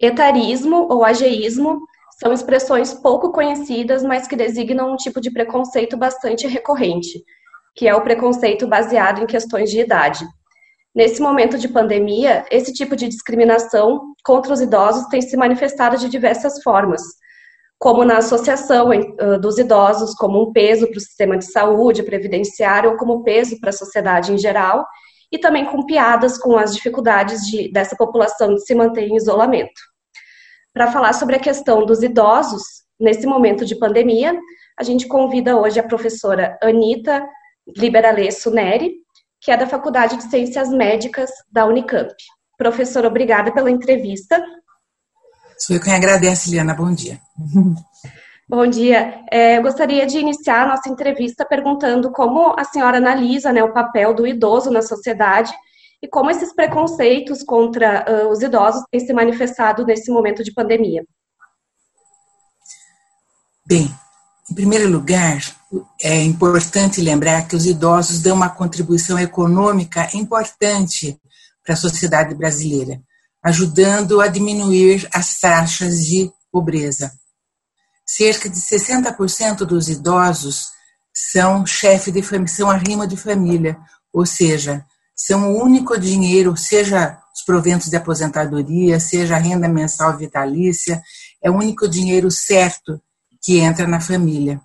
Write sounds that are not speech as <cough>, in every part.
Etarismo ou ageísmo são expressões pouco conhecidas, mas que designam um tipo de preconceito bastante recorrente, que é o preconceito baseado em questões de idade. Nesse momento de pandemia, esse tipo de discriminação contra os idosos tem se manifestado de diversas formas, como na associação dos idosos como um peso para o sistema de saúde, previdenciário, ou como peso para a sociedade em geral, e também com piadas com as dificuldades de, dessa população de se manter em isolamento. Para falar sobre a questão dos idosos, nesse momento de pandemia, a gente convida hoje a professora Anita Liberalesso Neri, que é da Faculdade de Ciências Médicas da Unicamp. Professora, obrigada pela entrevista. Sou eu quem agradece, Liana. Bom dia. <laughs> Bom dia. É, eu gostaria de iniciar a nossa entrevista perguntando como a senhora analisa né, o papel do idoso na sociedade e como esses preconceitos contra uh, os idosos têm se manifestado nesse momento de pandemia. Bem, em primeiro lugar, é importante lembrar que os idosos dão uma contribuição econômica importante para a sociedade brasileira, ajudando a diminuir as taxas de pobreza. Cerca de 60% dos idosos são chefe de família, são arrimo de família, ou seja, são o único dinheiro, seja os proventos de aposentadoria, seja a renda mensal vitalícia, é o único dinheiro certo que entra na família,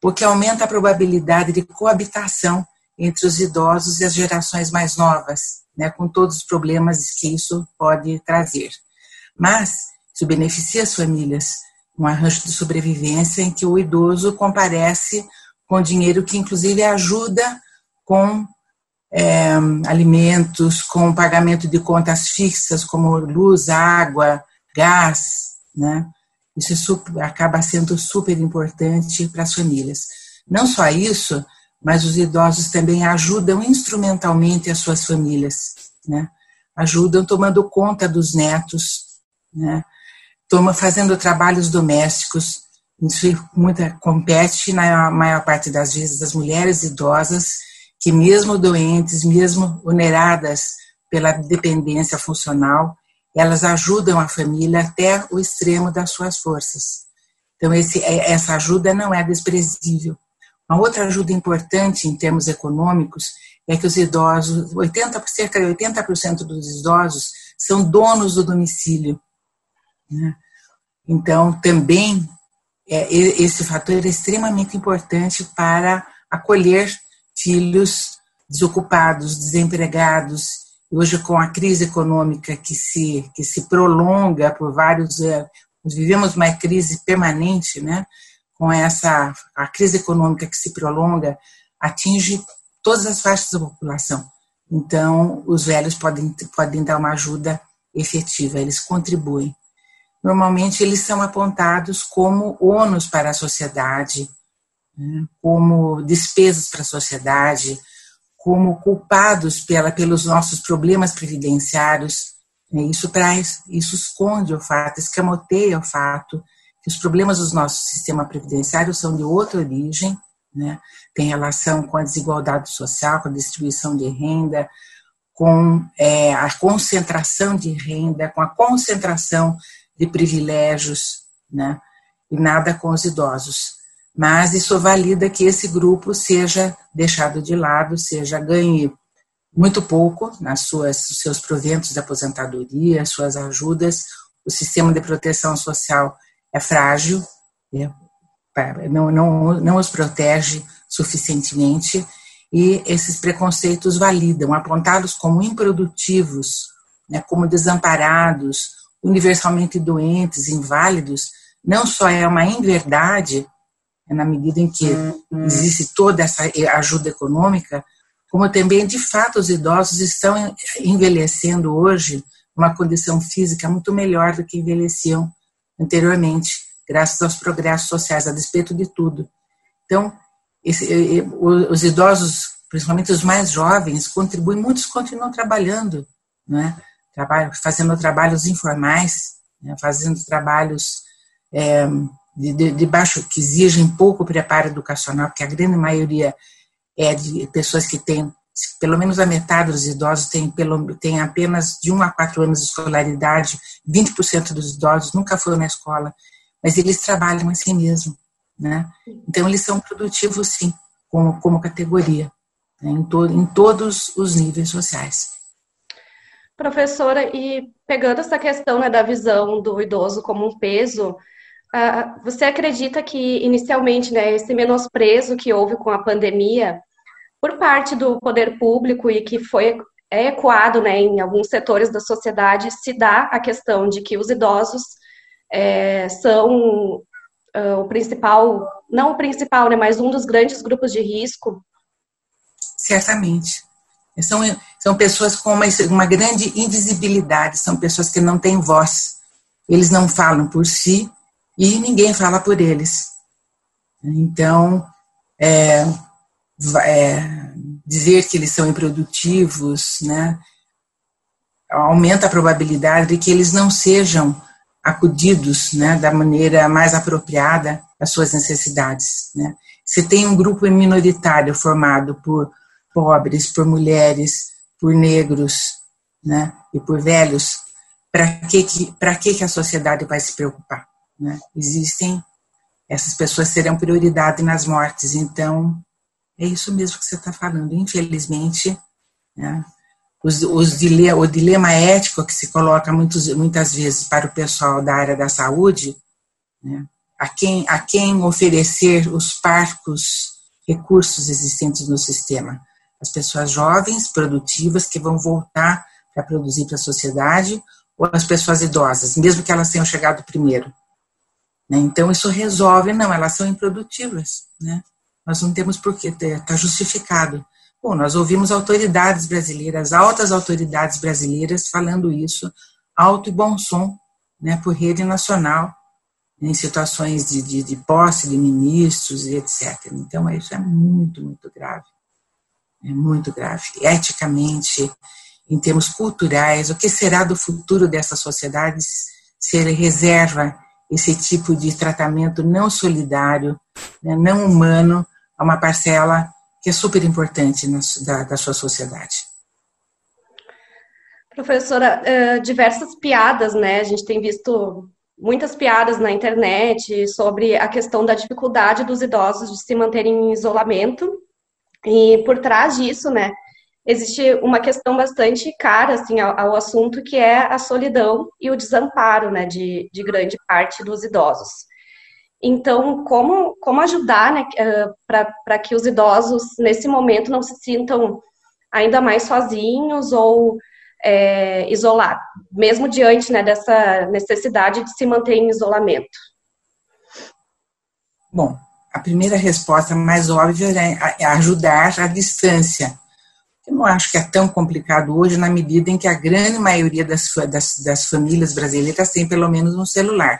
o que aumenta a probabilidade de coabitação entre os idosos e as gerações mais novas, né, com todos os problemas que isso pode trazer. Mas isso beneficia as famílias, um arranjo de sobrevivência em que o idoso comparece com dinheiro que inclusive ajuda com é, alimentos, com pagamento de contas fixas como luz, água, gás, né? Isso é super, acaba sendo super importante para as famílias. Não só isso, mas os idosos também ajudam instrumentalmente as suas famílias, né? Ajudam tomando conta dos netos, né? Toma, fazendo trabalhos domésticos. Isso muita, compete, na maior parte das vezes, das mulheres idosas que, mesmo doentes, mesmo oneradas pela dependência funcional, elas ajudam a família até o extremo das suas forças. Então, esse, é, essa ajuda não é desprezível. Uma outra ajuda importante em termos econômicos é que os idosos, 80, cerca de 80% dos idosos são donos do domicílio. Né? Então, também é, esse fator é extremamente importante para acolher filhos desocupados, desempregados. Hoje, com a crise econômica que se, que se prolonga por vários anos, vivemos uma crise permanente, né? com essa a crise econômica que se prolonga, atinge todas as faixas da população. Então, os velhos podem, podem dar uma ajuda efetiva, eles contribuem. Normalmente, eles são apontados como ônus para a sociedade, né, como despesas para a sociedade, como culpados pela, pelos nossos problemas previdenciários. Né, isso traz, isso esconde o fato, escamoteia o fato que os problemas do nosso sistema previdenciário são de outra origem, né, tem relação com a desigualdade social, com a distribuição de renda, com é, a concentração de renda, com a concentração de privilégios, né, e nada com os idosos. Mas isso valida que esse grupo seja deixado de lado, seja ganhe muito pouco nas suas seus proventos de aposentadoria, suas ajudas. O sistema de proteção social é frágil, né? não, não, não os protege suficientemente. E esses preconceitos validam, apontá-los como improdutivos, né, como desamparados, universalmente doentes, inválidos, não só é uma inverdade, é na medida em que uhum. existe toda essa ajuda econômica, como também, de fato, os idosos estão envelhecendo hoje uma condição física muito melhor do que envelheciam anteriormente, graças aos progressos sociais, a despeito de tudo. Então, esse, os idosos, principalmente os mais jovens, contribuem, muitos continuam trabalhando, né? Trabalho, fazendo trabalhos informais, né? fazendo trabalhos é, de, de, baixo, que exigem pouco preparo educacional, porque a grande maioria é de pessoas que têm pelo menos a metade dos idosos tem, pelo, tem apenas de 1 a 4 anos de escolaridade, 20% dos idosos nunca foram na escola, mas eles trabalham assim mesmo. Né? Então, eles são produtivos, sim, como, como categoria, né? em, to, em todos os níveis sociais. Professora, e pegando essa questão né, da visão do idoso como um peso, uh, você acredita que inicialmente né, esse menosprezo que houve com a pandemia por parte do poder público e que foi é ecoado né, em alguns setores da sociedade, se dá a questão de que os idosos é, são uh, o principal, não o principal, né, mas um dos grandes grupos de risco? Certamente. São, são pessoas com uma, uma grande invisibilidade, são pessoas que não têm voz. Eles não falam por si e ninguém fala por eles. Então, é, é, dizer que eles são improdutivos, né, aumenta a probabilidade de que eles não sejam acudidos né, da maneira mais apropriada às suas necessidades. Né. Se tem um grupo minoritário formado por pobres, por mulheres, por negros né, e por velhos, para que, que, que, que a sociedade vai se preocupar? Né? Existem, essas pessoas serão prioridade nas mortes, então é isso mesmo que você está falando. Infelizmente, né, os, os dilema, o dilema ético que se coloca muitos, muitas vezes para o pessoal da área da saúde, né, a, quem, a quem oferecer os parcos recursos existentes no sistema. As pessoas jovens, produtivas, que vão voltar para produzir para a sociedade, ou as pessoas idosas, mesmo que elas tenham chegado primeiro. Né? Então, isso resolve, não, elas são improdutivas. Né? Nós não temos por que está justificado. Bom, nós ouvimos autoridades brasileiras, altas autoridades brasileiras falando isso, alto e bom som, né, por rede nacional, em situações de, de, de posse de ministros e etc. Então, isso é muito, muito grave. É muito grave. Eticamente, em termos culturais, o que será do futuro dessa sociedade se ele reserva esse tipo de tratamento não solidário, né, não humano, a uma parcela que é super importante na, da, da sua sociedade. Professora, uh, diversas piadas, né? A gente tem visto muitas piadas na internet sobre a questão da dificuldade dos idosos de se manterem em isolamento. E por trás disso, né, existe uma questão bastante cara assim, ao, ao assunto, que é a solidão e o desamparo né, de, de grande parte dos idosos. Então, como, como ajudar né, eh, para que os idosos, nesse momento, não se sintam ainda mais sozinhos ou é, isolados, mesmo diante né, dessa necessidade de se manter em isolamento? Bom, a primeira resposta mais óbvia é ajudar à distância. Eu não acho que é tão complicado hoje, na medida em que a grande maioria das, das, das famílias brasileiras tem pelo menos um celular.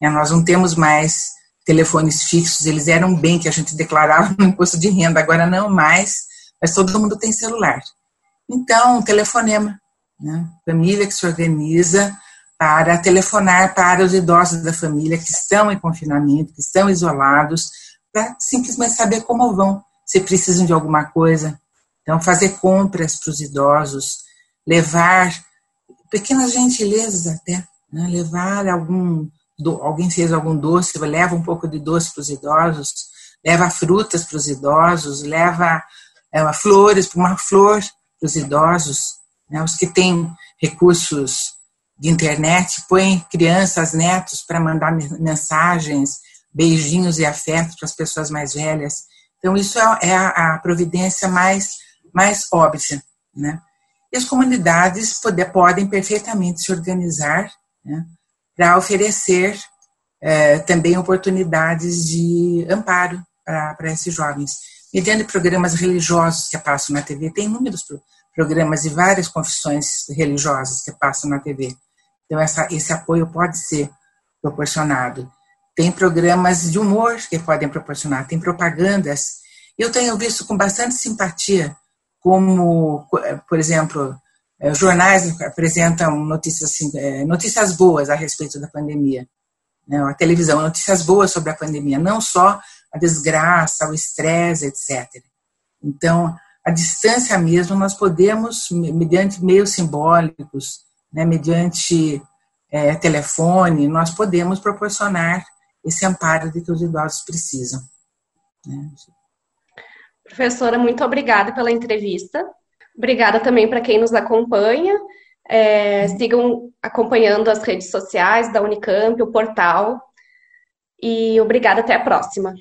É, nós não temos mais telefones fixos, eles eram bem que a gente declarava no imposto de renda, agora não mais, mas todo mundo tem celular. Então, telefonema, né? família que se organiza para telefonar para os idosos da família que estão em confinamento, que estão isolados, para simplesmente saber como vão, se precisam de alguma coisa. Então, fazer compras para os idosos, levar pequenas gentilezas até, né? levar algum alguém fez algum doce, leva um pouco de doce para os idosos, leva frutas para os idosos, leva é, flores, uma flor para os idosos. Né? Os que têm recursos de internet põem crianças, netos para mandar mensagens, beijinhos e afetos para as pessoas mais velhas. Então, isso é, é a, providência mais, mais óbvia. Né? E as comunidades poder, podem perfeitamente se organizar né? para oferecer é, também oportunidades de amparo para esses jovens. Mediante programas religiosos que passam na TV, tem inúmeros programas de várias confissões religiosas que passam na TV. Então, essa, esse apoio pode ser proporcionado. Tem programas de humor que podem proporcionar, tem propagandas. Eu tenho visto com bastante simpatia como, por exemplo, é, jornais apresentam notícias, assim, é, notícias boas a respeito da pandemia. Né? A televisão, notícias boas sobre a pandemia, não só a desgraça, o estresse, etc. Então, à distância mesmo, nós podemos, mediante meios simbólicos, né, mediante é, telefone, nós podemos proporcionar esse amparo de que os idosos precisam. Né? Professora, muito obrigada pela entrevista. Obrigada também para quem nos acompanha. É, sigam acompanhando as redes sociais da Unicamp, o portal. E obrigada, até a próxima.